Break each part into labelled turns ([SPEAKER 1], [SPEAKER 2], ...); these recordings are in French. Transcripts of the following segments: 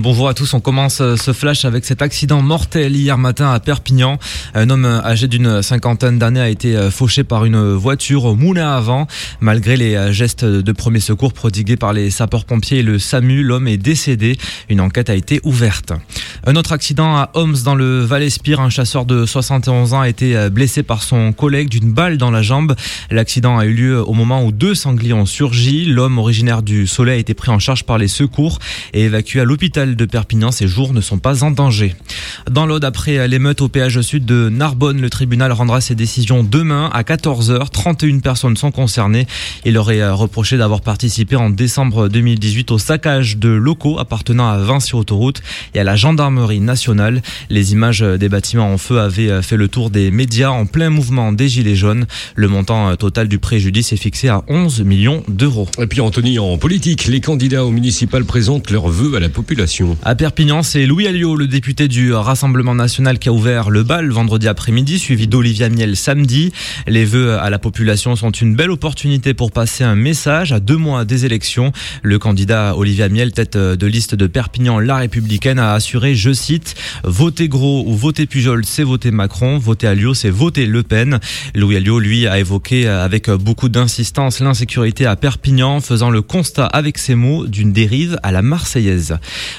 [SPEAKER 1] Bonjour à tous, on commence euh, ce flash avec cet accident mortel hier matin à Perpignan. Un homme âgé d'une cinquantaine d'années a été euh, fauché par une voiture au moulin avant. Malgré les euh, gestes de premier secours prodigués par les sapeurs-pompiers et le SAMU, l'homme est décédé. Une enquête a été ouverte. Un autre accident à Homs dans le Val-Espire. Un chasseur de 71 ans a été blessé par son collègue d'une balle dans la jambe. L'accident a eu lieu au moment où deux sangliers ont surgi. L'homme originaire du Soleil a été pris en charge par les secours et évacué à l'hôpital de Perpignan, ces jours ne sont pas en danger. Dans l'Aude, après l'émeute au péage sud de Narbonne, le tribunal rendra ses décisions demain à 14h. 31 personnes sont concernées. Il aurait euh, reproché d'avoir participé en décembre 2018 au saccage de locaux appartenant à Vinci Autoroute et à la gendarmerie nationale. Les images des bâtiments en feu avaient euh, fait le tour des médias en plein mouvement des Gilets jaunes. Le montant euh, total du préjudice est fixé à 11 millions d'euros.
[SPEAKER 2] Et puis Anthony, en politique, les candidats au municipal présentent leurs vœux à la population.
[SPEAKER 1] À Perpignan, c'est Louis Alliot, le député du Rassemblement national, qui a ouvert le bal vendredi après-midi, suivi d'Olivia Miel samedi. Les vœux à la population sont une belle opportunité pour passer un message à deux mois des élections. Le candidat Olivia Miel, tête de liste de Perpignan La Républicaine, a assuré, je cite, voter gros ou voter Pujol, c'est voter Macron, voter Alliot, c'est voter Le Pen. Louis Alliot, lui, a évoqué avec beaucoup d'insistance l'insécurité à Perpignan, faisant le constat avec ses mots d'une dérive à la Marseillaise.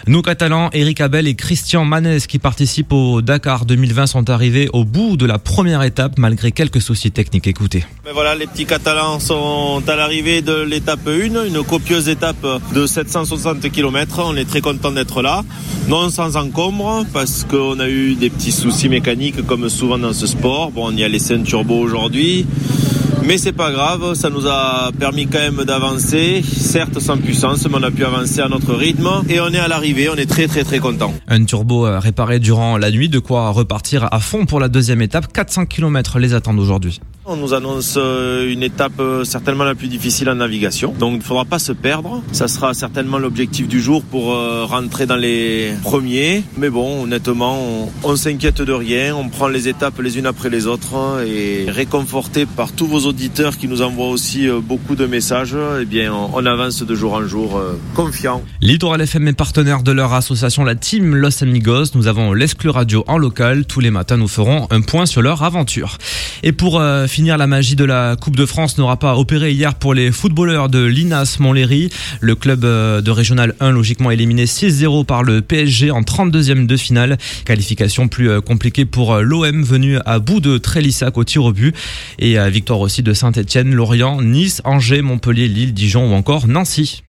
[SPEAKER 1] Nos Catalans, Eric Abel et Christian Manès, qui participent au Dakar 2020, sont arrivés au bout de la première étape malgré quelques soucis techniques. Écoutez.
[SPEAKER 3] Voilà, les petits Catalans sont à l'arrivée de l'étape 1, une copieuse étape de 760 km. On est très content d'être là, non sans encombre, parce qu'on a eu des petits soucis mécaniques comme souvent dans ce sport. Bon, on y a laissé un turbo aujourd'hui. Mais c'est pas grave, ça nous a permis quand même d'avancer, certes sans puissance, mais on a pu avancer à notre rythme et on est à l'arrivée, on est très très très content.
[SPEAKER 1] Un turbo euh, réparé durant la nuit, de quoi repartir à fond pour la deuxième étape. 400 km les attendent aujourd'hui.
[SPEAKER 3] On nous annonce euh, une étape euh, certainement la plus difficile en navigation. Donc il ne faudra pas se perdre. Ça sera certainement l'objectif du jour pour rentrer dans les premiers. Mais bon, honnêtement, on, s'inquiète de rien. On prend les étapes les unes après les autres et réconforté par tous vos auditeurs qui nous envoient aussi beaucoup de messages, eh bien on, avance de jour en jour confiant.
[SPEAKER 1] Littoral FM est partenaire de leur association la Team Los Amigos. Nous avons l'Esclu Radio en local. Tous les matins, nous ferons un point sur leur aventure. Et pour finir, la magie de la Coupe de France n'aura pas opéré hier pour les footballeurs de l'INAS Montlhéry. Le club euh, de Régional 1 logiquement éliminé 6-0 par le PSG en 32e de finale. Qualification plus euh, compliquée pour euh, l'OM venu à bout de Trélissac au tir au but. Et victoire aussi Saint-Etienne, Lorient, Nice, Angers, Montpellier, Lille, Dijon ou encore Nancy.